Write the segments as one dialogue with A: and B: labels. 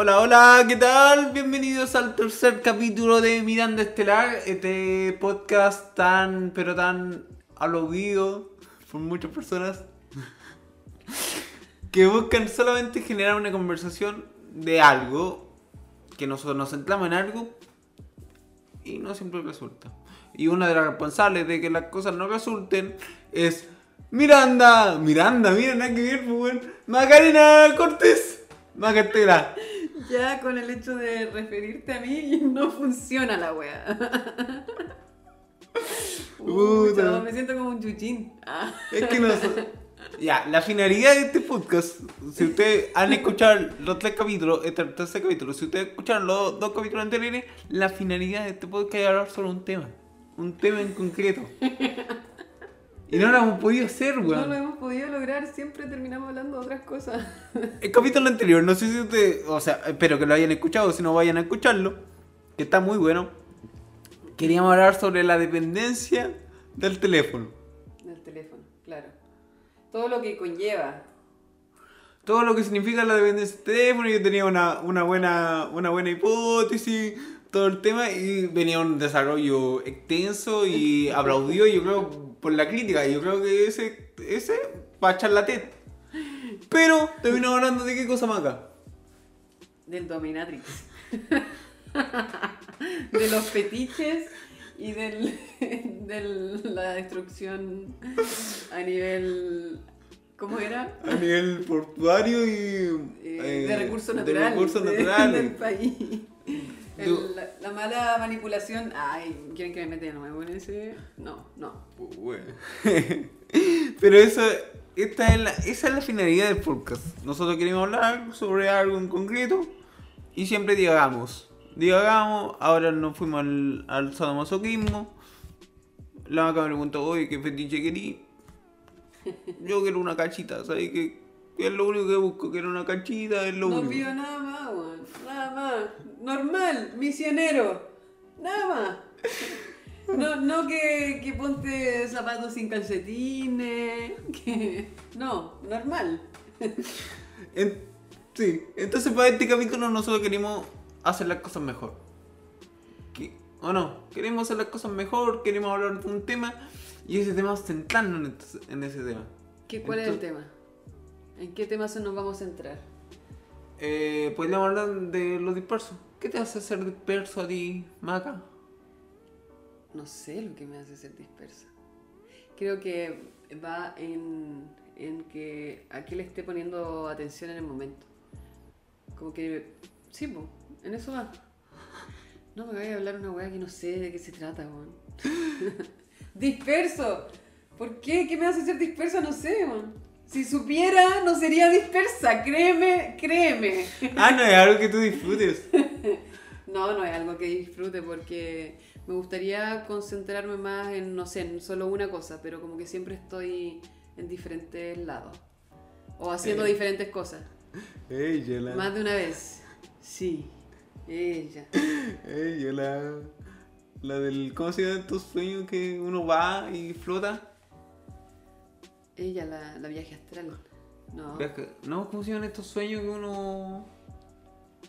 A: Hola, hola, ¿qué tal? Bienvenidos al tercer capítulo de Miranda Estelar, este podcast tan, pero tan aplaudido por muchas personas que buscan solamente generar una conversación de algo, que nosotros nos centramos en algo y no siempre resulta. Y una de las responsables de que las cosas no resulten es Miranda, Miranda, mira, nada que ver, pues. Macarena Cortés, Macarena.
B: Ya con el hecho de referirte a mí no funciona la wea. Uy, me siento como un chuchín. Ah.
A: Es que no Ya, la finalidad de este podcast, si ustedes han escuchado los tres capítulos, este tercer capítulo, si ustedes escucharon los dos capítulos anteriores, la finalidad de este podcast es hablar sobre un tema. Un tema en concreto. Y no lo hemos podido hacer,
B: No lo
A: weón.
B: hemos podido lograr, siempre terminamos hablando de otras cosas.
A: El capítulo anterior, no sé si ustedes, o sea, espero que lo hayan escuchado, si no vayan a escucharlo, que está muy bueno. Queríamos hablar sobre la dependencia del teléfono.
B: Del teléfono, claro. Todo lo que conlleva.
A: todo lo que significa la dependencia del teléfono. Yo tenía una, una, buena, una buena hipótesis, todo el tema, y venía un desarrollo extenso y aplaudido, yo creo, por la crítica. Yo creo que ese, ese va a echar la TED. Pero terminamos hablando de qué cosa más acá.
B: Del dominatrix. de los fetiches y del, de la destrucción a nivel. ¿Cómo era?
A: A nivel portuario y.
B: Eh,
A: eh,
B: de recursos
A: de
B: naturales.
A: recursos
B: de-
A: naturales.
B: del país. El- la, la mala manipulación. Ay, ¿quieren que me meta de nuevo en ese? No, no.
A: Bueno. Pero eso, esta es la, esa es la finalidad del podcast. Nosotros queremos hablar sobre algo en concreto y siempre divagamos. Divagamos, ahora nos fuimos al, al sadomasoquismo. La vaca me preguntó, oye, ¿qué fetiche querí? Yo quiero una cachita, ¿sabes? Que es lo único que busco, quiero una cachita, es lo
B: No
A: único.
B: pido nada más, weón. Nada más. Normal, misionero. Nada más. No, no que, que ponte zapatos sin calcetines. Que... No, normal.
A: En- sí, entonces para este capítulo nosotros queremos hacer las cosas mejor. ¿Qué? ¿O no? Queremos hacer las cosas mejor, queremos hablar de un tema y ese tema centrarnos en, este- en ese tema.
B: ¿Qué, ¿Cuál es el tema? ¿En qué tema se nos vamos a centrar?
A: Eh, podríamos hablar de lo disperso. ¿Qué te hace ser disperso a ti, Maca?
B: No sé lo que me hace ser dispersa. Creo que va en, en que a qué le esté poniendo atención en el momento. Como que, sí, po, en eso va. No me vayas a hablar una weá que no sé de qué se trata, weón. ¡Disperso! ¿Por qué? ¿Qué me hace ser dispersa? No sé, weón. Si supiera, no sería dispersa. Créeme, créeme.
A: Ah, no es algo que tú disfrutes.
B: No, no es algo que disfrute porque me gustaría concentrarme más en, no sé, en solo una cosa, pero como que siempre estoy en diferentes lados. O haciendo
A: Eh.
B: diferentes cosas.
A: Ella la.
B: Más de una vez. Sí. Ella.
A: Ella la. La del. ¿Cómo se llama estos sueños que uno va y flota?
B: Ella, la, la viaje astral. No.
A: Viaje- No, ¿cómo se llaman estos sueños que uno.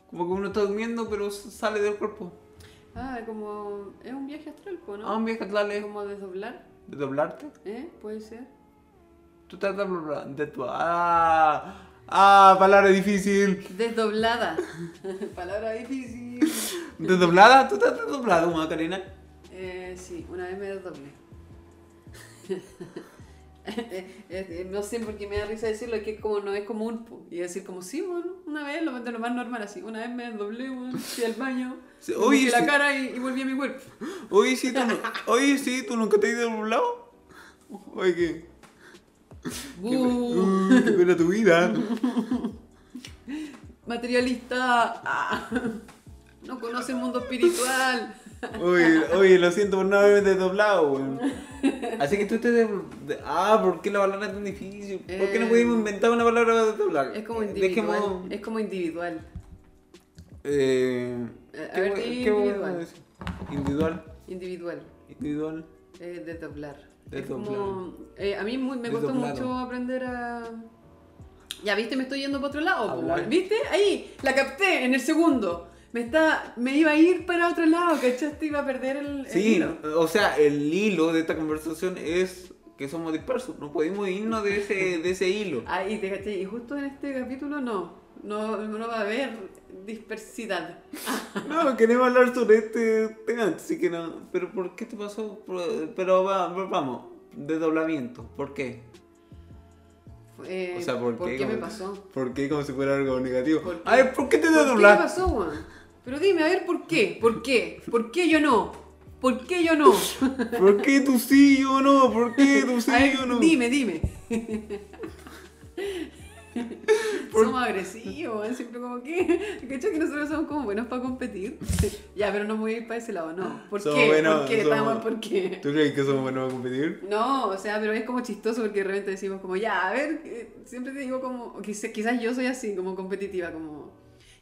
A: Como que uno está durmiendo pero s- sale del cuerpo?
B: Ah, como. Es un viaje astral, po, ¿no?
A: Ah, un viaje atrás
B: Es
A: es
B: como desdoblar.
A: de doblarte.
B: ¿Eh? Puede ser.
A: Tú estás de de tu. Ah, ah, palabra difícil.
B: Desdoblada. Palabra difícil.
A: ¿Desdoblada? ¿Tú estás desdoblado, Macarena?
B: Eh, sí, una vez me desdoblé. No sé por qué me da risa decirlo, es que como no es común. po. Y decir como, sí, bueno, una vez, lo, lo más normal así. Una vez me desdoblé, bueno, fui al baño,
A: Sí,
B: me
A: oye,
B: busqué la
A: sí.
B: cara y, y volví a mi cuerpo.
A: Oye, sí, tú, no- oye, sí, ¿tú nunca te has desdoblado? Oye, ¿qué? ¿Qué,
B: Buh.
A: uh, qué pena tu vida.
B: Materialista. Ah. No conoce el mundo espiritual.
A: Oye, oye, lo siento por no haberme desdoblado, weón. Así que tú te... de- Ah, ¿por qué la palabra es tan difícil? ¿Por qué no
B: Eh,
A: pudimos inventar una palabra para desdoblar?
B: Es como
A: Eh,
B: individual.
A: Dejemos...
B: Es como individual.
A: Eh,
B: Eh, a
A: ¿qué
B: ver,
A: qué
B: individual.
A: Individual.
B: Individual.
A: Individual.
B: Es desdoblar. Es como. eh, a mí muy- me costó mucho aprender a. Ya viste, me estoy yendo para otro lado. ¿Viste? Ahí, la capté en el segundo. Me, está, me iba a ir para otro lado, ¿cachaste? Iba a perder el, el
A: Sí,
B: hilo.
A: o sea, el hilo de esta conversación es que somos dispersos. No podemos irnos de ese, de ese hilo.
B: Ahí, te caché. Y justo en este capítulo no. No, no va a haber dispersidad.
A: No, queremos hablar sobre este tema, así que no. Pero ¿por qué te pasó? Por- Pero va- va- vamos, desdoblamiento. ¿Por qué?
B: Eh,
A: O sea, ¿por, qué?
B: me
A: Como-
B: pasó?
A: ¿Por qué? Como si fuera algo negativo.
B: ¿Por qué?
A: A ver, ¿por qué te
B: ¿Por qué me
A: desdoblaste?
B: pasó, Juan? Pero dime, a ver, ¿por qué? ¿Por qué? ¿Por qué yo no? ¿Por qué yo no?
A: ¿Por qué tú sí y yo no? ¿Por qué tú sí y yo no?
B: dime, dime. Somos agresivos, ¿eh? siempre como que. ¿Cachai que nosotros somos como buenos para competir? ya, pero no voy a ir para ese lado, no. ¿Por
A: Somos
B: qué?
A: buenos,
B: ¿Por qué?
A: somos-
B: ¿por qué?
A: ¿Tú crees que somos buenos a competir?
B: No, o sea, pero es como chistoso porque de repente decimos como, ya, a ver, eh, siempre te digo como, quizás, quizás yo soy así, como competitiva, como,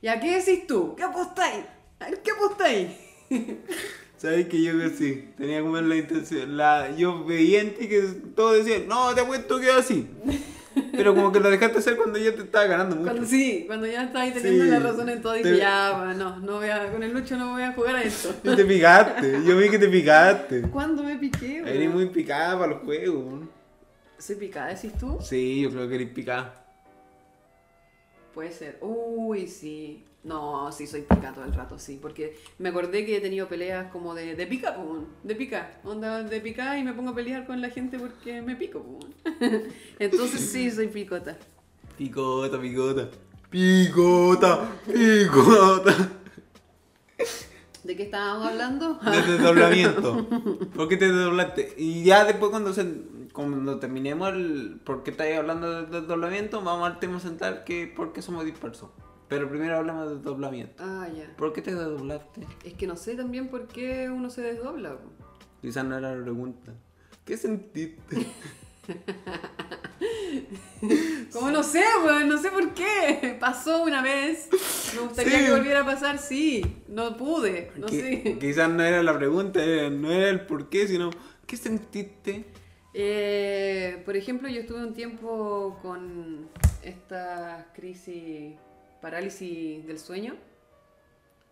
B: ya, ¿qué decís tú? ¿Qué apostáis? A ¿qué apostáis?
A: ¿Sabes que yo sí? Tenía como la intención. La, yo veía en ti que todos decían, no, te apuesto que así. Pero como que lo dejaste hacer cuando ya te estaba ganando mucho.
B: Cuando sí, cuando ya estabas teniendo
A: Sí.
B: la razón en todo, dije,
A: Te-
B: ya, no, no voy a, con el Lucho no voy a jugar a esto.
A: Y te picaste, yo vi que te picaste.
B: ¿Cuándo me piqué, güey?
A: Eres muy picada para los juegos.
B: ¿Soy picada, decís tú?
A: Sí, yo creo que eres picada.
B: Puede ser. Uy, sí. No, sí, soy pica todo el rato, sí. Porque me acordé que he tenido peleas como de, de pica, weón. de pica. Onda de pica y me pongo a pelear con la gente porque me pico. weón. Entonces sí, soy picota.
A: Picota, picota. Picota, picota.
B: ¿De qué estábamos hablando?
A: De desdoblamiento. ¿Por qué te desdoblaste? Y ya después cuando se, cuando terminemos el por qué estáis hablando de desdoblamiento, vamos al tema central que por qué somos dispersos. Pero primero hablamos de desdoblamiento.
B: Ah, ya.
A: ¿Por qué te desdoblaste?
B: Es que no sé también por qué uno se desdobla.
A: Quizás no era la pregunta. ¿Qué sentiste?
B: Como no sé, weón, no sé por qué. Pasó una vez. Me gustaría
A: Sí.
B: que volviera a pasar, sí. No pude, no
A: Qui-
B: sé.
A: Quizás no era la pregunta, era- no era el por qué, sino ¿qué sentiste?
B: Eh, por ejemplo, yo estuve un tiempo con esta crisis, parálisis del sueño.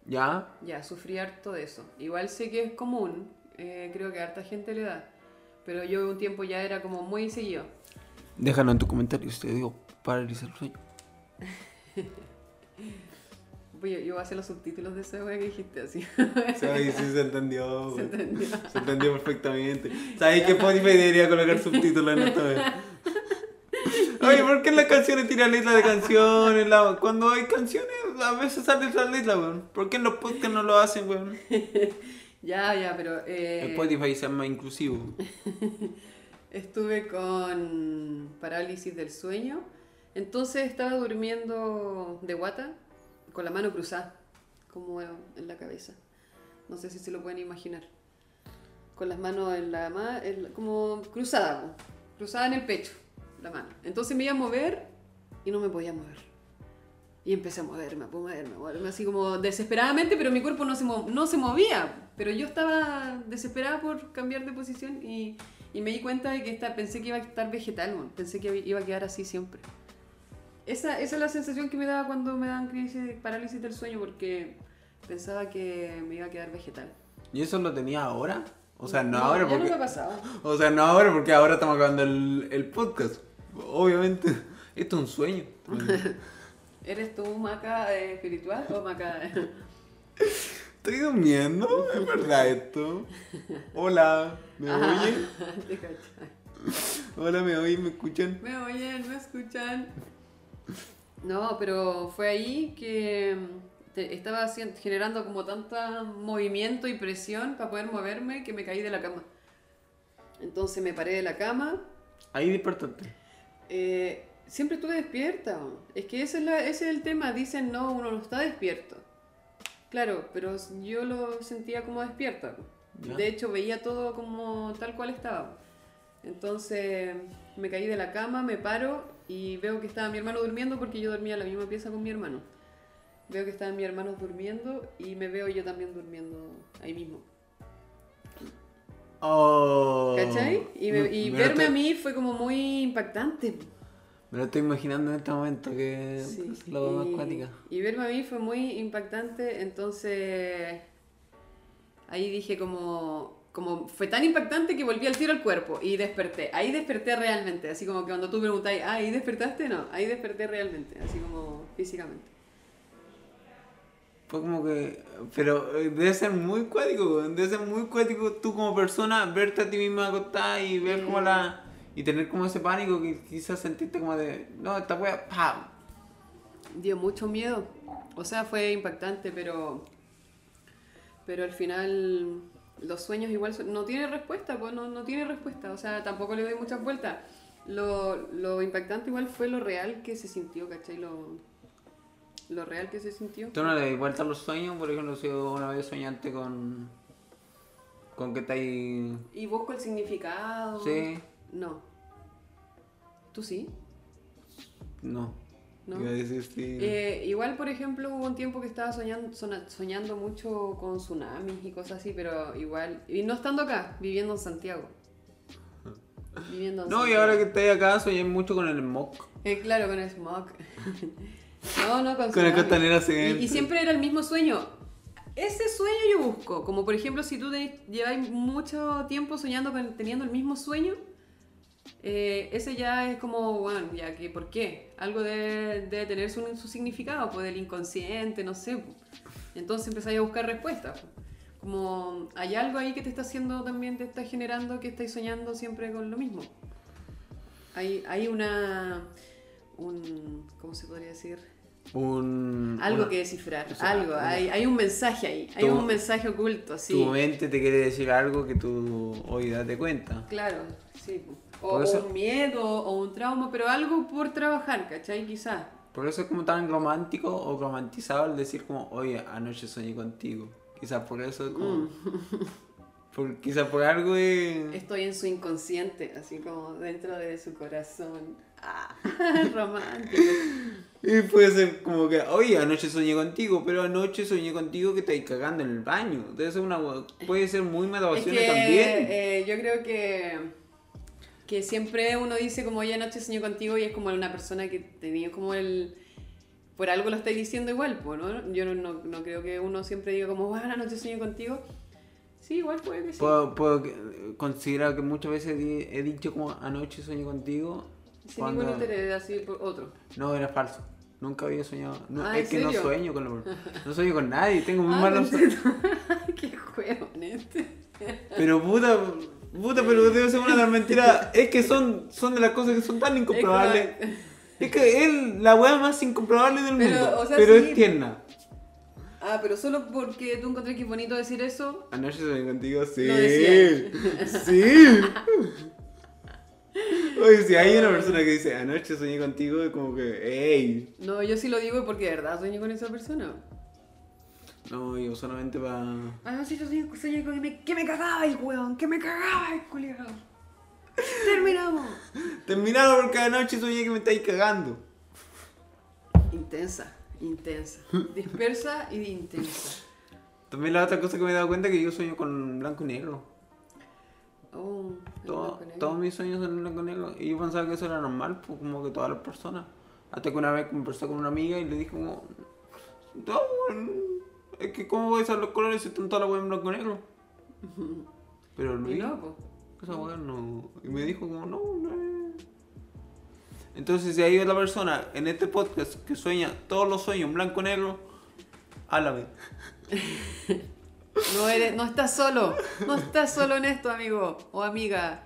A: ¿Ya?
B: Ya, sufrí harto de eso. Igual sé que es común, eh, creo que a harta gente le da. Pero yo un tiempo ya era como muy seguido.
A: Déjalo en tu comentario te digo parálisis del sueño.
B: Oye, yo voy a hacer los subtítulos de esa wea que dijiste así.
A: Sí, sí se entendió.
B: Se entendió.
A: Se entendió perfectamente. ¿Sabes que Spotify debería colocar subtítulos en esta vez? Oye, ¿por qué en las canciones tiran letras de canciones? La- Cuando hay canciones, a veces salen las letras, weón. ¿Por qué en los podcasts no lo hacen, weón?
B: Ya, ya, pero eh,
A: Spotify sea más inclusivo.
B: estuve con parálisis del sueño. Entonces estaba durmiendo de guata con la mano cruzada, como en la cabeza. No sé si se lo pueden imaginar. Con las manos en la ma- en la- como cruzada, cruzada en el pecho, la mano. Entonces me iba a mover y no me podía mover. Y empecé a moverme, a moverme, a moverme así como desesperadamente, pero mi cuerpo no se, no se movía. Pero yo estaba desesperada por cambiar de posición y, y me di cuenta de que esta, pensé que iba a estar vegetal, pensé que iba a quedar así siempre. Esa, esa es la sensación que me daba cuando me daban crisis de parálisis del sueño, porque pensaba que me iba a quedar vegetal.
A: ¿Y eso lo tenía ahora? O sea, no, ahora porque...
B: no me ha pasado.
A: O sea, no ahora porque ahora estamos acabando el, el podcast. Obviamente, esto es un sueño.
B: ¿Eres tú maca eh, espiritual o maca?
A: Estoy durmiendo, es verdad esto. Hola, ¿me
B: Ajá,
A: oyen?
B: te.
A: Hola, ¿me oyen? ¿Me escuchan?
B: Me oyen, me escuchan. No, pero fue ahí que te- estaba generando como tanto movimiento y presión para poder moverme que me caí de la cama. Entonces me paré de la cama.
A: Ahí despertaste.
B: eh, siempre estuve despierta. Es que ese es, la- ese es el tema. Dicen, no, uno no está despierto. Claro, pero yo lo sentía como despierta.
A: Ya.
B: De hecho, veía todo como tal cual estaba. Entonces me caí de la cama, me paro y veo que estaba mi hermano durmiendo porque yo dormía en la misma pieza con mi hermano. Veo que estaban mis hermanos durmiendo y me veo yo también durmiendo ahí mismo.
A: Oh.
B: ¿Cachai? Y, me- y
A: Me- me lo
B: verme a mí fue como muy impactante.
A: Me lo estoy imaginando en este momento, que
B: Sí,
A: es la más acuática.
B: Y verme a mí fue muy impactante, entonces ahí dije como, como fue tan impactante que volví al tiro al cuerpo y desperté. Ahí desperté realmente, así como que cuando tú preguntáis, ah, ¿ahí despertaste? No, ahí desperté realmente, así como físicamente.
A: Fue como que. Pero eh, debe ser muy cuático. Debe ser muy cuático tú como persona verte a ti misma acostada y ver como la. Y tener como ese pánico que quizás sentiste como de. No, esta wea. ¡Pam!
B: Dio mucho miedo, o sea, fue impactante, pero, pero al final los sueños igual son- no tiene respuesta, pues no, no tiene respuesta, o sea, tampoco le doy muchas vueltas. Lo, lo impactante igual fue lo real que se sintió, ¿cachai? Lo, lo real que se sintió.
A: ¿Tú no le das vuelta a los sueños? Por ejemplo, si una vez soñante con. con que estáis.
B: ¿Y busco el significado?
A: Sí.
B: No. ¿Tú sí?
A: No.
B: ¿No?
A: Sí.
B: Eh, igual, por ejemplo, hubo un tiempo que estaba soñando, soñando mucho con tsunamis y cosas así, pero igual, y no estando acá, viviendo en Santiago. Viviendo en
A: no, y
B: Santiago.
A: ahora que estáis acá, soñé mucho con el smog.
B: Eh, claro, con el smog. no, no, con,
A: Con el
B: tsunami.
A: costanera
B: y, y siempre era el mismo sueño. Ese sueño yo busco, como por ejemplo si tú lleváis mucho tiempo soñando con teniendo el mismo sueño, eh, ese ya es como, bueno, ya que, ¿por qué? Algo debe, debe tener su, su significado, pues del inconsciente, no sé. pues. Entonces empezáis a buscar respuestas. pues. Como hay algo ahí que te está haciendo también, te está generando que estáis soñando siempre con lo mismo. Hay, hay una, un, ¿cómo se podría decir?
A: Un.
B: Algo
A: una-
B: que descifrar,
A: o sea,
B: algo,
A: una-
B: hay, hay un mensaje ahí, hay
A: Tu-
B: un mensaje oculto, así.
A: Tu mente te quiere decir algo que tú hoy date cuenta.
B: Claro, sí. O, un miedo, o un trauma, pero algo por trabajar, ¿cachai? Quizás.
A: Por eso es como tan romántico o romantizado el decir como, oye, anoche soñé contigo. Quizás por eso es como...
B: Mm.
A: Por, quizás por algo de...
B: Estoy en su inconsciente, así como dentro de su corazón. Ah, romántico.
A: Y puede ser como que, oye, anoche soñé contigo, pero anoche soñé contigo que estáis cagando en el baño. Ser una... Puede ser muy
B: Es
A: motivaciones
B: que
A: también.
B: eh, yo creo que, que siempre uno dice como ya anoche soñé contigo y es como una persona que tenía como el... Por algo lo estáis diciendo igual, pues, ¿no? Yo no, no, no creo que uno siempre diga como, bueno, anoche soñé contigo. Sí, igual puede que sí.
A: Puedo, puedo considerar que muchas veces he dicho como anoche soñé contigo.
B: Sin
A: cuando-
B: ningún interés, así por otro.
A: No, era falso. Nunca había soñado. No,
B: Ah,
A: es
B: ¿en
A: que no sueño con la No sueño con nadie. Tengo muy
B: Ah,
A: malos
B: pensé- Qué juego, este.
A: Pero puta, puta, pero debe ser una de las mentiras. Es que son, son de las cosas que son tan incomprobables. Es que es la weá más incomprobable del
B: Pero,
A: mundo.
B: o sea,
A: pero
B: sí.
A: es tierna.
B: Ah, pero solo porque tú encontré que es bonito decir eso.
A: Anoche soñé contigo, sí. Sí. Oye, si hay una persona que dice anoche soñé contigo, es como que, ey.
B: No, yo sí lo digo porque de verdad soñé con esa persona.
A: No, yo solamente para.
B: Sí, yo soñé, soñé con que me, que me cagaba el weón, que me cagaba el culiado. Terminamos.
A: Terminado porque anoche soñé que me estáis cagando.
B: Intensa, intensa. Dispersa y intensa.
A: También la otra cosa que me he dado cuenta es que yo sueño con blanco y negro.
B: Oh,
A: Todo-
B: blanco y negro.
A: todos mis sueños son en blanco y negro. Y yo pensaba que eso era normal, pues como que todas las personas. Hasta que una vez conversé con una amiga y le dije como... No, es que cómo voy a usar los colores si están todas las weas en blanco y negro. Pero Luis,
B: no, pues.
A: esa wea no... Y me dijo como, no, no es". Entonces si hay otra persona en este podcast que sueña todos los sueños en blanco y negro, háblame.
B: No, eres, no estás solo. No estás solo en esto, amigo o amiga.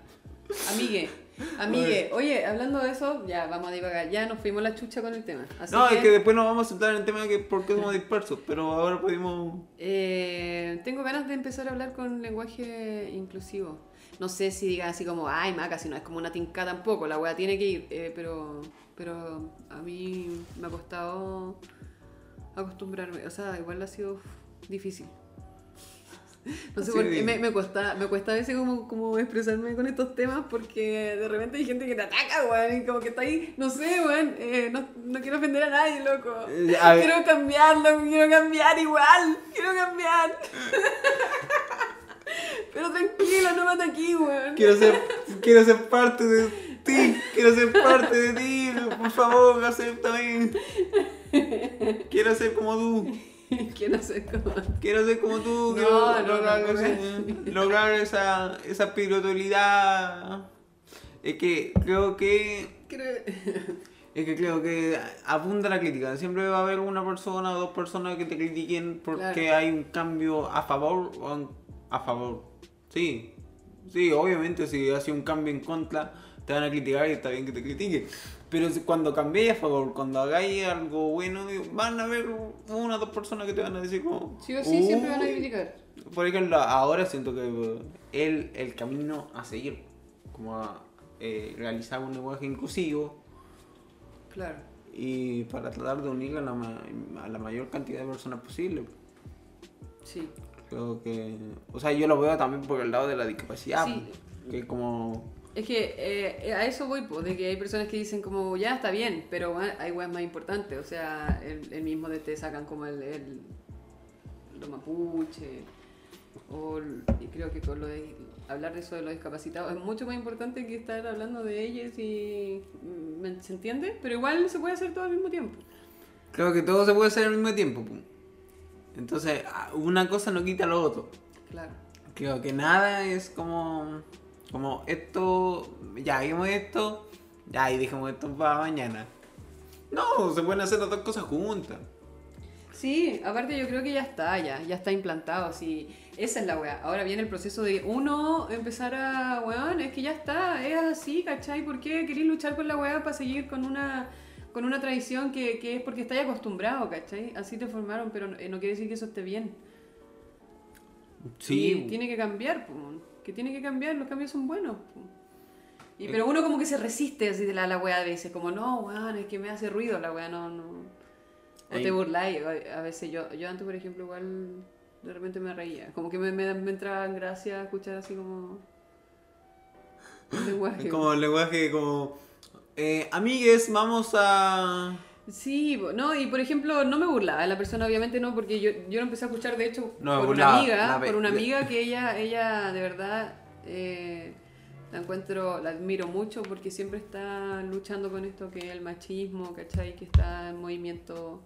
B: Amigue. Amigue. Oye, hablando de eso, ya vamos a divagar. Ya nos fuimos la chucha con el tema. Así
A: no,
B: que,
A: es que después nos vamos a centrar en el tema de que por qué somos dispersos, pero ahora podemos...
B: eh, tengo ganas de empezar a hablar con lenguaje inclusivo. No sé si diga así como, ay, maca, si no es como una tinca tampoco, la wea tiene que ir. eh, pero, pero a mí me ha costado acostumbrarme. O sea, igual ha sido difícil. No sé
A: Sí.
B: por qué me, me cuesta, me cuesta a veces como, como expresarme con estos temas porque de repente hay gente que te ataca, weón, y como que está ahí, no sé, weón, eh, no, no quiero ofender a nadie, loco.
A: Eh, a.
B: Quiero cambiarlo, quiero cambiar igual, quiero cambiar. Pero tranquilo, no mate aquí, weón.
A: Quiero ser, quiero ser parte de ti, Quiero ser parte de ti, por favor, acéptame. Quiero ser como tú.
B: Quiero ser como...
A: Quiero ser como tú, quiero
B: no,
A: lograr,
B: no, no,
A: ese- lograr esa, esa espiritualidad. Es que creo que
B: Creo-
A: es que creo que apunta a la crítica. Siempre va a haber una persona o dos personas que te critiquen porque
B: Claro.
A: hay un cambio a favor o a favor. Sí, sí, obviamente si hace un cambio en contra te van a criticar y está bien que te critiquen. Pero cuando cambiéis a favor, cuando hagáis algo bueno, van a haber una o dos personas que te van a decir como...
B: Sí o sí, siempre van a criticar.
A: Por ejemplo, ahora siento que el, el camino a seguir, como a eh, realizar un lenguaje inclusivo,
B: Claro.
A: y para tratar de unir a la, ma- a la mayor cantidad de personas posible.
B: Sí.
A: Creo que. O sea, yo lo veo también por el lado de la discapacidad.
B: Sí.
A: Que como.
B: Es que eh, a eso voy, pues, de que hay personas que dicen como, ya está bien, pero hay weas más importantes. O sea, el, el mismo de te sacan como el, el lo mapuche. O y creo que con lo de hablar de eso de los discapacitados es mucho más importante que estar hablando de ellos y mm, ¿me- ¿se entiende? Pero igual se puede hacer todo al mismo tiempo.
A: Creo que todo se puede hacer al mismo tiempo. Entonces, ah, una cosa no quita lo otro.
B: Claro.
A: Creo que nada es como. Como esto. Ya hagamos esto. Ya, y dejemos esto para mañana. No, se pueden hacer las dos cosas juntas.
B: Sí, aparte yo creo que ya está, ya, ya está implantado, así. Esa es la weá. Ahora viene el proceso de uno empezar a, weón, es que ya está, es así, ¿cachai? ¿Por qué querés luchar con la weá para seguir con una, con una tradición que, que es porque estáis acostumbrado, ¿cachai? Así te formaron, pero no, eh, no quiere decir que eso esté bien.
A: Sí.
B: Y tiene que cambiar, po, que tiene que cambiar, los cambios son buenos. po. Y, pero uno como que se resiste así de la, la weá a veces, como no, weón, es que me hace ruido la weá, no, no. O
A: Ahí-
B: te burláis, a veces yo, yo antes por ejemplo igual de repente me reía, como que me, me, me entraba en gracia escuchar así como... el lenguaje.
A: Es como el lenguaje como... Eh, amigues, vamos a...
B: Sí, no, y por ejemplo, no me burlaba la persona, obviamente no, porque yo, yo lo empecé a escuchar, de hecho,
A: No
B: por
A: burlaba,
B: una amiga, por una amiga que ella, ella de verdad eh, la encuentro, la admiro mucho porque siempre está luchando con esto que es el machismo, ¿cachai? Que está en movimiento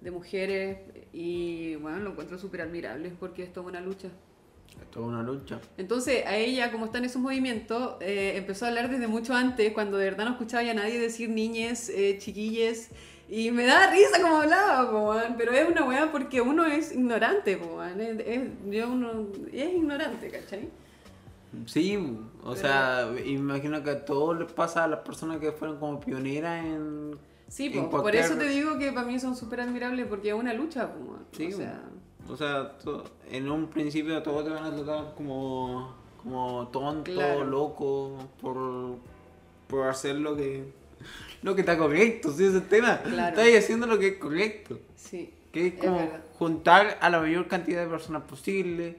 B: de mujeres y bueno, lo encuentro súper admirable porque es toda una lucha.
A: Esto es una lucha.
B: Entonces, a ella, como está en esos movimientos, eh, empezó a hablar desde mucho antes, cuando de verdad no escuchaba ya a nadie decir niñes, eh, chiquilles, y me da risa como hablaba, po, pero es una weá porque uno es ignorante, po, es, es- yo uno es ignorante, ¿cachai?
A: Sí, o
B: Pero-
A: sea, imagino que a todos les pasa a las personas que fueron como pioneras en...
B: Sí, po, por eso te digo que para mí son súper admirables porque es una lucha, po,
A: Sí,
B: o sea,
A: O sea, to- en un principio todos te van a tratar como, como tonto,
B: Claro.
A: loco, por, por hacer lo que, lo que está correcto, ¿sí? Ese es el tema.
B: Claro.
A: Estás haciendo lo que es correcto.
B: sí,
A: Que es como juntar a la mayor cantidad de personas posible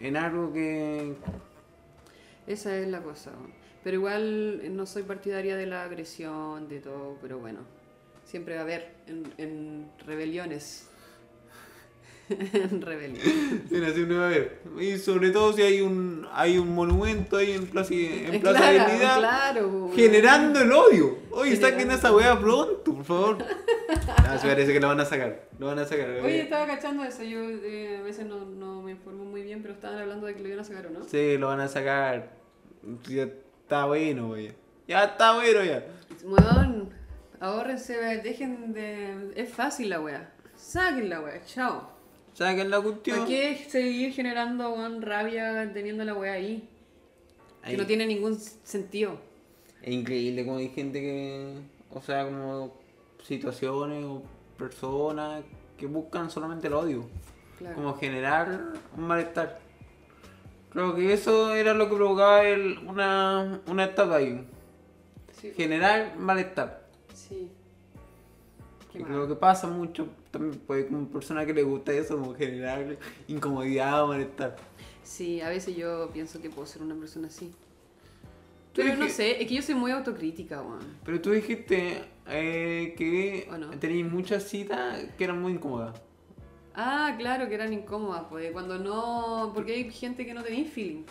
A: en algo que...
B: esa es la cosa, pero igual eh, no soy partidaria de la agresión, de todo, pero bueno, siempre va a haber en, en rebeliones.
A: a haber. Y sobre todo si hay un hay un monumento ahí en Plaza, en Plaza
B: claro,
A: Dignidad
B: claro,
A: generando el odio. Oye, saquen esa weá pronto, por favor. No, se parece que lo van a sacar. Lo van a sacar.
B: Oye, estaba cachando eso, yo eh, a veces no, no me informo muy bien, pero estaban hablando de que lo iban a sacar o no.
A: Sí, lo van a sacar. Ya está bueno, wey. Ya está bueno ya.
B: Weón, ahórrense, dejen de... Es fácil la wea. Saquen la wea, chao.
A: Saquen la
B: ¿Para
A: cuestión.
B: qué seguir generando weón, rabia teniendo la wea ahí? Que no tiene ningún sentido.
A: Es increíble como hay gente que, o sea, como situaciones o personas que buscan solamente el odio,
B: Claro.
A: como generar un malestar. Creo que eso era lo que provocaba el- una, una etapa ahí,
B: Sí.
A: generar malestar.
B: sí. Qué
A: creo que pasa mucho también pues, como persona que le gusta eso, como generar incomodidad o malestar.
B: Sí, a veces yo pienso que puedo ser una persona así. Pero no sé, es que yo soy muy autocrítica, weón.
A: Pero tú dijiste eh, que
B: ¿O no?
A: tenías muchas citas que eran muy incómodas.
B: Ah, claro, que eran incómodas, pues cuando no. Porque hay gente que no tenía feeling.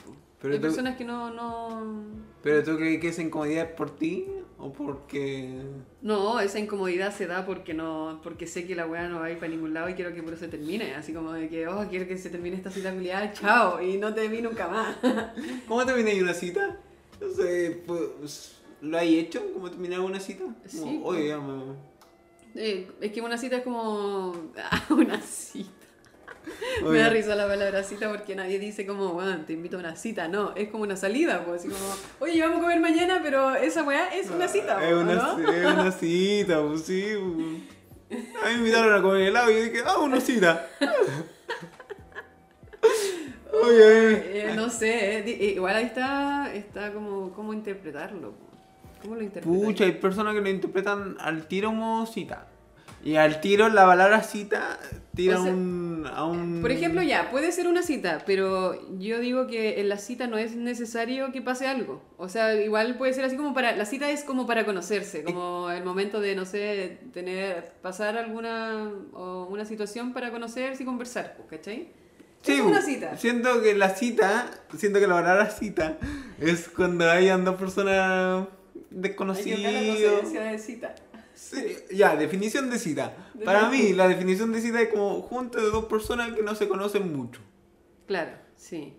A: Pero
B: Hay
A: tú,
B: personas que no, no...
A: pero tú crees que esa incomodidad es por ti o porque...
B: No, esa incomodidad se da porque no, porque sé que la weá no va a ir para ningún lado y quiero que por eso se termine. Así como de que, oh, quiero que se termine esta cita culiada, chao, y no te vi nunca más.
A: ¿Cómo termináis una cita? No sé, pues, ¿lo hay hecho? ¿Cómo terminar una cita? Como,
B: Sí,
A: Oye,
B: pues.
A: ya me...
B: Eh, es que una cita es como. Ah, una cita. Me da risa la palabra cita porque nadie dice como, bueno, te invito a una cita. No, es como una salida, pues así como, oye, vamos a comer mañana, pero esa weá es una cita,
A: Es
B: ¿o
A: una,
B: ¿no?
A: es una cita, pues sí. pues. A mí me invitaron a comer helado y yo dije, ah, una cita. Oye,
B: Eh, no sé, eh, eh, igual ahí está, está como, cómo interpretarlo. ¿Cómo lo interpretas?
A: pucha, hay personas que lo interpretan al tiro como cita. Y al tiro la palabra cita tira
B: O sea,
A: un, a un...
B: Por ejemplo, ya, puede ser una cita, pero yo digo que en la cita no es necesario que pase algo. O sea, igual puede ser así como para... La cita es como para conocerse, como el momento de, no sé, tener, pasar alguna o una situación para conocerse y conversar, pues, ¿cachai?
A: Sí,
B: es una cita.
A: Siento que la cita, siento que la palabra cita es cuando hayan dos personas
B: Hay que la
A: desconocidas.
B: de cita.
A: Sí, ya, definición de cita. Para mí, la definición de cita es como junta de dos personas que no se conocen mucho.
B: Claro, sí.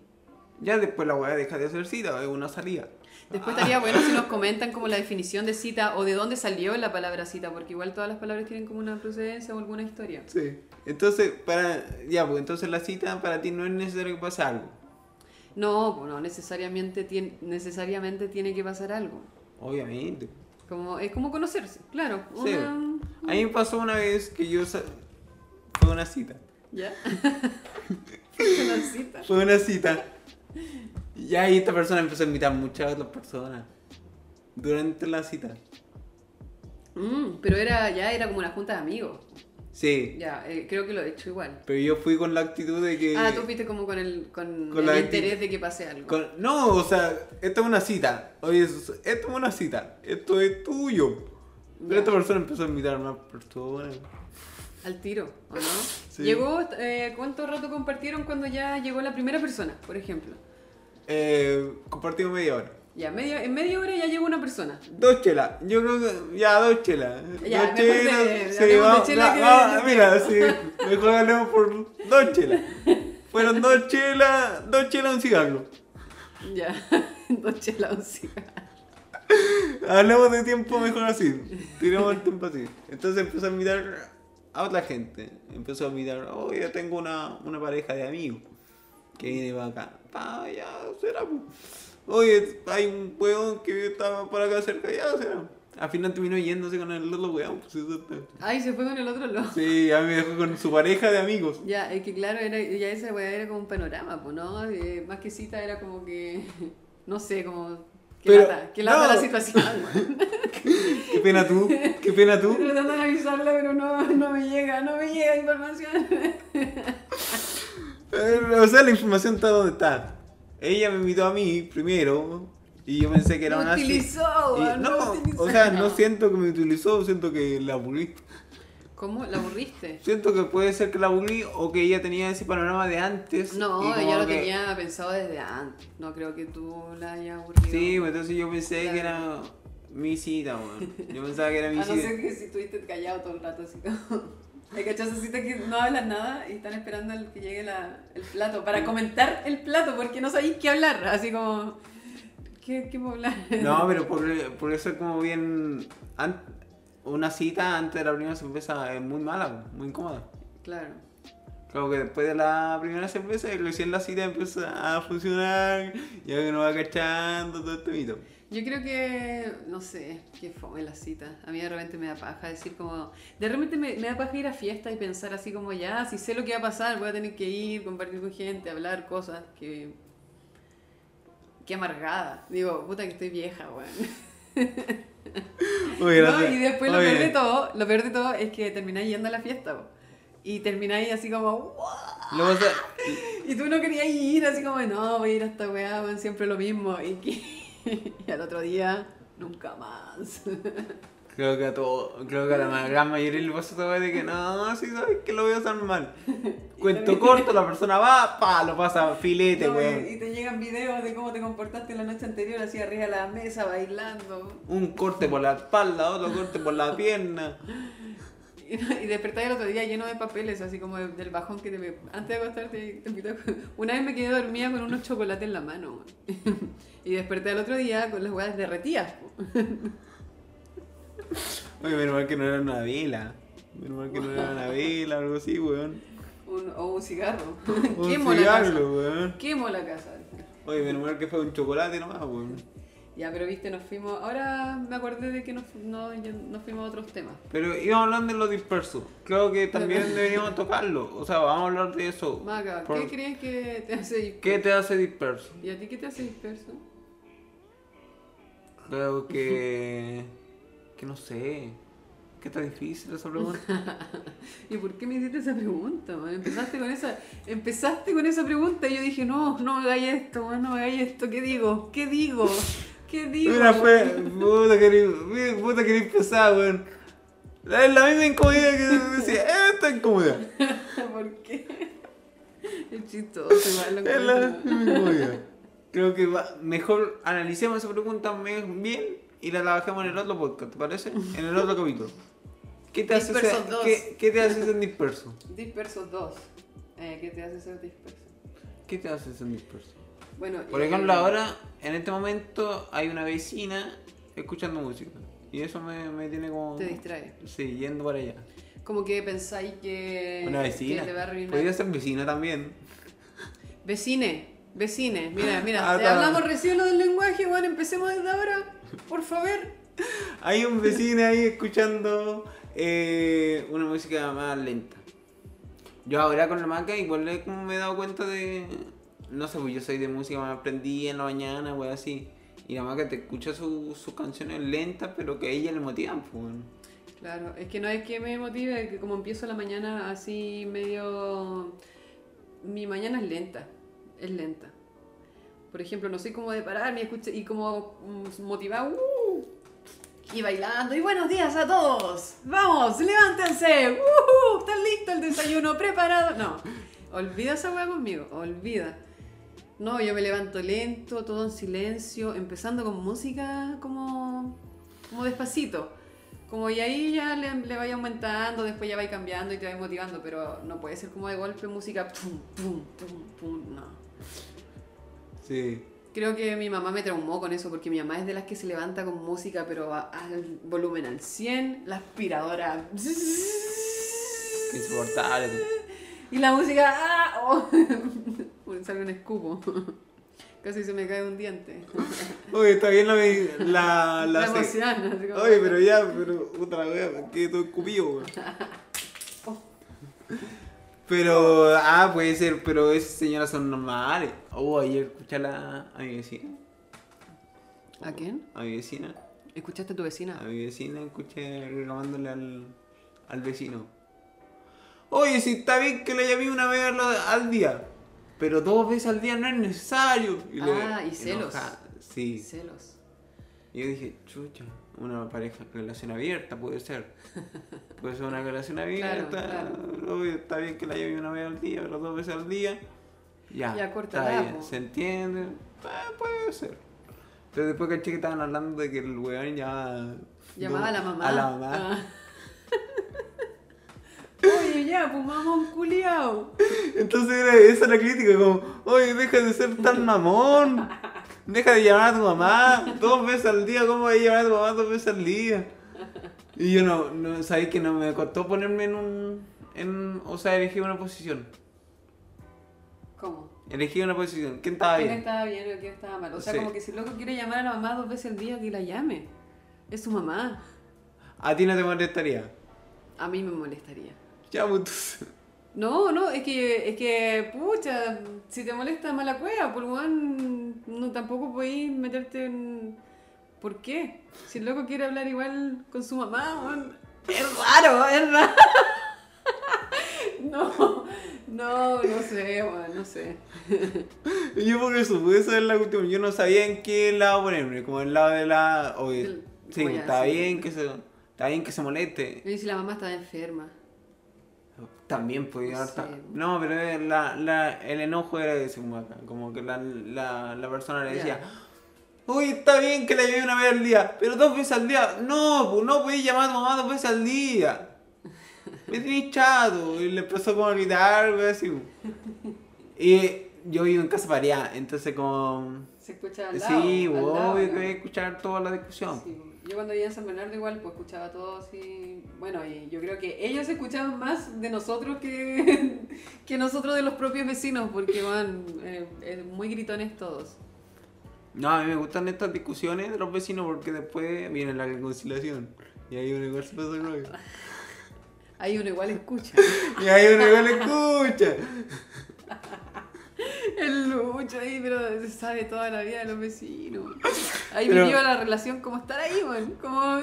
A: Ya después la weá deja de ser cita, es una salida.
B: Después estaría bueno si nos comentan como la definición de cita o de dónde salió la palabra cita, porque igual todas las palabras tienen como una procedencia o alguna historia.
A: Sí. Entonces, para. Ya, pues entonces la cita para ti no es necesario que pase algo.
B: No, pues no necesariamente tiene, necesariamente tiene que pasar algo.
A: Obviamente.
B: Como, es como conocerse, claro.
A: Sí.
B: Una...
A: A mí me pasó una vez que yo. Fue una cita.
B: ¿Ya? una cita.
A: Fue una cita. Y ahí esta persona empezó a invitar muchas otras personas. Durante la cita.
B: Mm, pero era, ya era como una junta de amigos.
A: Sí.
B: Ya, eh, creo que lo he hecho igual.
A: Pero yo fui con la actitud de que.
B: Ah, tú fuiste como con el, con
A: Con
B: el interés de que pase algo.
A: Con- No, o sea, esto es una cita. Oye, esto es una cita. Esto es tuyo. Pero esta persona empezó a invitar a más personas.
B: Al tiro, ¿o no?
A: Sí.
B: Llegó, eh, ¿cuánto rato compartieron cuando ya llegó la primera persona, por ejemplo?
A: Eh, compartimos media hora.
B: Ya, media, en media hora ya llegó una persona.
A: Dos chelas. Yo creo que. Ya, dos chelas.
B: Ya,
A: dos
B: mejor de-
A: Sí, vamos,
B: chela
A: mira, sí. Mejor hablemos por dos chelas. Fueron dos chelas, dos chelas, un cigarro.
B: Ya, dos chelas, un cigarro.
A: Hablemos de tiempo mejor así. Tiramos el tiempo así. Entonces empezó a invitar a otra gente. Empezó a invitar, oh, ya tengo una, una pareja de amigos que viene para acá. Pa, ya será. pues. Oye, hay un weón que está por acá cerca, ya será. Al final terminó yéndose con el otro weón. Pues, eso está-
B: Ay, se fue con el otro lado.
A: sí, a mí me dejó con su pareja de amigos.
B: Ya, es que claro, era, ya esa weá era como un panorama, pues, ¿no? Eh, más que cita era como que, no sé, como... Que
A: Pero,
B: lata, que lata
A: no.
B: la situación.
A: Qué pena tú, qué pena tú.
B: Tratando de avisarla, pero no, no me llega, no me llega información.
A: O sea, la información está donde está. Ella me invitó a mí primero y yo pensé que era
B: Me
A: una
B: utilizó,
A: y-
B: weón,
A: no,
B: utilizó.
A: o sea, no siento que me utilizó, siento que la aburrí.
B: ¿Cómo? ¿La aburriste?
A: Siento que puede ser que la aburrí o que ella tenía ese panorama de antes.
B: No, ella lo
A: que-
B: tenía pensado desde antes. No creo que tú la hayas aburrido.
A: Sí, pues entonces yo pensé
B: Claro.
A: que era mi cita, weón. Yo pensaba que era mi
B: A no
A: cita.
B: ser que si estuviste callado todo el rato, así como. Hay cachazos así que no hablan nada y están esperando el que llegue la- el plato para comentar el plato porque no sabéis qué hablar. Así como. ¿Qué, qué puedo hablar?
A: No, pero por, por eso es como bien. an- una cita antes de la primera cerveza es muy mala, muy incómoda.
B: Claro.
A: Como que después de la primera cerveza, recién la cita empieza a funcionar, ya que uno va cachando todo este mito.
B: Yo creo que, no sé, qué fome la cita. A mí de repente me da paja decir como... De repente me, me da paja ir a fiesta y pensar así como, ya, si sé lo que va a pasar, voy a tener que ir, compartir con gente, hablar cosas que... Qué amargada. Digo, puta que estoy vieja, weón. No, y después lo peor de todo, lo peor de todo es que termináis yendo a la fiesta, po. Y termináis así como, Y tú no querías ir, así como, no, voy a ir a esta weá, weón, siempre lo mismo. Y, que- y al otro día, nunca más.
A: Creo que a todo, creo que a la gran mayoría le pasa weá de que no, si sabes que lo voy a usar mal. Cuento corto, la persona va, pa, lo pasa filete,
B: No, y,
A: weón.
B: y te llegan videos de cómo te comportaste la noche anterior, así arriba de la mesa, bailando.
A: Un corte por la espalda, otro corte por la pierna.
B: Y, despertás el otro día lleno de papeles, así como de- del bajón que te Antes de acostarte, te invito a- Una vez me quedé dormida con unos chocolates en la mano. y desperté el otro día con las huevas derretidas.
A: Oye, menos mal que no era una vela. Menos mal que no era una vela o algo así, weón.
B: Un, o un cigarro.
A: Un
B: Quemo la casa.
A: cigarro, weón.
B: Quemo la casa.
A: Oye, menos mal que fue un chocolate nomás, weón.
B: Ya, pero viste, nos fuimos. Ahora me acordé de que nos, no, nos fuimos a otros temas.
A: Pero íbamos hablando de lo disperso. Creo que también deberíamos tocarlo. O sea, vamos a hablar de eso.
B: Maca,
A: Por-
B: ¿qué crees que te hace disperso?
A: ¿Qué te hace disperso?
B: ¿Y a ti qué te hace disperso?
A: Creo que. que no sé. Que está difícil esa pregunta.
B: ¿Y por qué me hiciste esa pregunta? man? Empezaste con esa, empezaste con esa pregunta y yo dije, no, no me hagáis esto, man, no me hagáis esto, ¿qué digo? ¿Qué digo? ¿Qué digo?
A: Mira, fue. Puta que puta que empezar, weón. Es la misma incomodidad que decía, esta incomodidad.
B: ¿Por qué? Es chistoso, igual
A: Es la misma incomodidad. Creo que va- mejor analicemos esa pregunta bien y la trabajemos en el otro podcast, ¿te parece? En el otro capítulo. ¿Qué te hace ser. ¿qué, qué te hace ser disperso?
B: Dispersos 2. Eh, ¿Qué te hace ser disperso?
A: ¿Qué te hace ser disperso?
B: Bueno,
A: Por
B: eh,
A: ejemplo, ahora, en este momento, hay una vecina escuchando música. Y eso me, me tiene como.
B: Te distrae.
A: Sí, yendo para allá.
B: Como que pensáis que,
A: Una vecina.
B: que te va a arruinar.
A: Podría ser vecina también.
B: Vecine, vecine, mira, mira,
A: Ah,
B: hablamos recién lo del lenguaje, bueno, empecemos desde ahora, por favor.
A: Hay un vecino ahí escuchando eh, una música más lenta. Yo ahora con la maca igual me he dado cuenta de... No sé, pues yo soy de música más aprendí en la mañana, wey, así. Y la maca te escucha su- sus canciones lentas, pero que a ella le motivan, pues.
B: Claro, es que no es que me motive, que como empiezo la mañana así medio... Mi mañana es lenta, es lenta. Por ejemplo, no soy como de pararme y, y como mm, motivada, ¡uh! y bailando, y buenos días a todos, vamos, levántense, ¡uh! ¿Están listo el desayuno preparado? No, olvida esa hueá conmigo, olvida. No, yo me levanto lento, todo en silencio, empezando con música como, como despacito. Como y ahí ya le, le vaya aumentando, después ya va cambiando y te va motivando, pero no puede ser como de golpe música pum, pum, pum, pum, no.
A: Sí.
B: Creo que mi mamá me traumó con eso, porque mi mamá es de las que se levanta con música, pero a- al volumen al 100, la aspiradora.
A: Qué insoportable.
B: Y la música. ¡ah! Oh. Sale un escupo. Casi se me cae un diente.
A: Oye, está bien la... La,
B: La,
A: la,
B: emoción. así como-
A: Oye, pero ya, pero otra vez, que todo escupido, weón. Pero, ah, puede ser, pero esas señoras son normales. Oh, ayer escuché a, la, a mi vecina.
B: ¿A quién?
A: A mi vecina.
B: ¿Escuchaste a tu vecina?
A: A mi vecina escuché reclamándole al, al vecino. Oye, si está bien que le llamé una vez al, al día, pero dos veces al día no es necesario.
B: Ah, y celos.
A: enojada. Sí.
B: Celos.
A: Y yo dije, chucha, una pareja, relación abierta puede ser. Puede ser una relación abierta.
B: claro.
A: obvio, está bien que la lleve una vez al día, pero dos veces al día. Ya,
B: Ya,
A: está
B: córtala,
A: bien, se entiende. eh, puede ser. Pero después caché que estaban hablando de que el weón ya.
B: Llamaba a la mamá.
A: A la mamá.
B: Ah. Oye, ya, pues mamá un culiao.
A: Entonces era esa la crítica, como, oye, deja de ser tan mamón. Deja de llamar a tu mamá dos veces al día. ¿Cómo vas a llamar a tu mamá dos veces al día? Y yo no, no sabéis que no me costó ponerme en un. En, o sea, elegí una posición.
B: ¿Cómo?
A: Elegí una posición. ¿Quién estaba
B: ¿Quién
A: bien?
B: estaba bien o quién estaba mal? O sea,
A: Sí.
B: como que si el loco quiere llamar a la mamá dos veces al día, que la llame. Es su mamá.
A: A ti no te molestaría.
B: A mí me molestaría.
A: Ya, pues.
B: No, no, es que, es que, pucha, si te molesta mala cueva, por weón, no tampoco podéis meterte en... ¿Por qué? Si el loco quiere hablar igual con su mamá, weón, es raro, es raro. No, no, no sé, weón, no sé.
A: Yo por eso, pues esa es la cuestión. Yo no sabía en qué lado ponerme, como el lado de la. Oye, sí,
B: oye,
A: está
B: sí.
A: bien que se. Está bien que se moleste.
B: Y si la mamá estaba enferma.
A: También podía haber No, pero eh, la, la, el enojo era ese, como acá. Como que la, la, la persona le decía, uy, está bien que la llame una vez al día, pero dos veces al día. No, pues no podéis llamar a tu mamá dos veces al día. Me tenéis chato. Y le empezó como a gritar, algo así. Y yo vivo en casa pareada, entonces como...
B: Se escucha al lado.
A: Sí,
B: al
A: obvio
B: lado,
A: que
B: ¿no?
A: voy a escuchar toda la discusión.
B: Sí, Yo cuando vivía en San Bernardo igual pues escuchaba todo así, bueno, y yo creo que ellos escuchaban más de nosotros que, que nosotros de los propios vecinos, porque van eh, eh, muy gritones todos.
A: No, a mí me gustan estas discusiones de los vecinos porque después viene la reconciliación. Y ahí uno igual se pasa el rollo.
B: Ahí uno igual escucha.
A: Y ahí uno igual escucha.
B: El lucho ahí, pero se sabe toda la vida de los vecinos. Ahí
A: Pero-
B: vivió la relación como estar ahí, man. Como...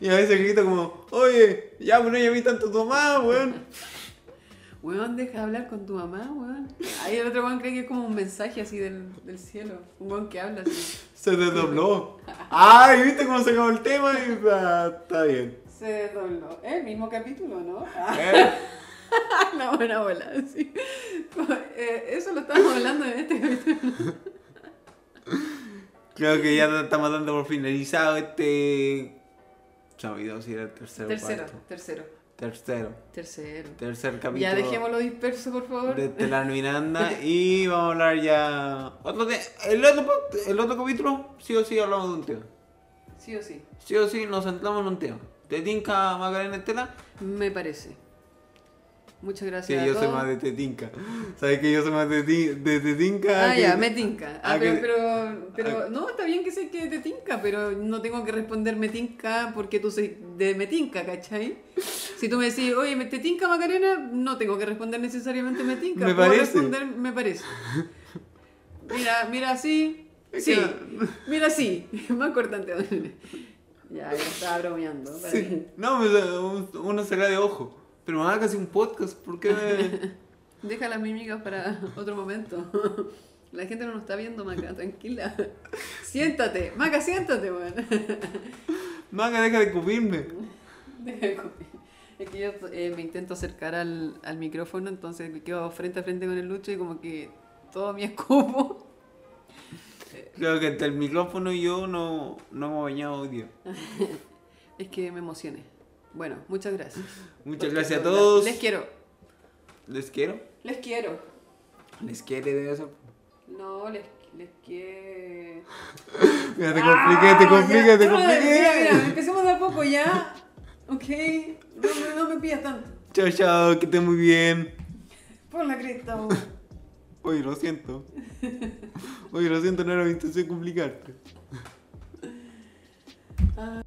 A: Y a veces grito como, oye, ya pues no llamé tanto a tu mamá, weón.
B: Weón, deja de hablar con tu mamá, weón. Ahí el otro weón cree que es como un mensaje así del, del cielo. Un weón que habla así.
A: Se desdobló. Ay, ¿viste cómo se acabó el tema? Y, ah, está bien.
B: Se desdobló. Es el mismo capítulo, ¿no? Ah,
A: Eh,
B: Una buena bola, sí. Eh, eso lo estamos hablando en este capítulo.
A: Creo que ya estamos dando por finalizado este... Se me olvidó si era el tercero
B: Tercero,
A: cuarto.
B: tercero,
A: Tercero.
B: tercero.
A: Tercer capítulo.
B: Ya dejémoslo disperso, por favor.
A: de Telar Miranda y vamos a hablar ya otro te- el otro el otro capítulo sí o sí hablamos de un tema
B: Sí o sí.
A: sí o sí nos centramos en un tema ¿te tinca Macarena Estela?
B: Me parece. Muchas gracias a
A: yo soy más de Tetinca ¿sabes que yo soy más de, de Tetinca?
B: Ah,
A: que-
B: ya, me tinca. Ah,
A: Ah,
B: pero,
A: que-
B: pero, pero-
A: ah.
B: no, está bien que sé que te tinca, pero no tengo que responder me tinca porque tú soy de me tinca, ¿cachai? Si tú me decís, oye, ¿me te tinca Macarena? No tengo que responder necesariamente me tinca.
A: Me
B: Puedo
A: parece.
B: responder me parece. Mira, mira así. Sí,
A: que-
B: mira así. Más cortante. Ya, ya estaba bromeando.
A: Sí. no un- uno se cae de ojo pero me casi un podcast ¿por qué me-
B: Deja las mimigas para otro momento. La gente no nos está viendo, Maca, tranquila. Siéntate, Maca, siéntate, weón.
A: Maca deja de cubrirme
B: Deja de comer. Es que yo eh, me intento acercar al, al micrófono, entonces me quedo frente a frente con el Lucho y como que todo mi escupo.
A: creo que entre el micrófono y yo no, no hemos bañado hoy día
B: Es que me emocioné. Bueno, muchas gracias.
A: muchas
B: Porque
A: gracias a todos
B: Les quiero.
A: les quiero
B: Les quiero.
A: les quiere debe ser
B: No, les, les quiero.
A: Mira, te compliqué, te compliqué, te
B: Ah, Ya, mira,
A: compliqué.
B: empecemos de a poco ya. Ok. No, me- no me pidas tanto.
A: Chao, chao, que estés muy bien.
B: Por la cresta.
A: Oye, lo siento. Oye, lo siento, no era mi intención complicarte.
B: Ah.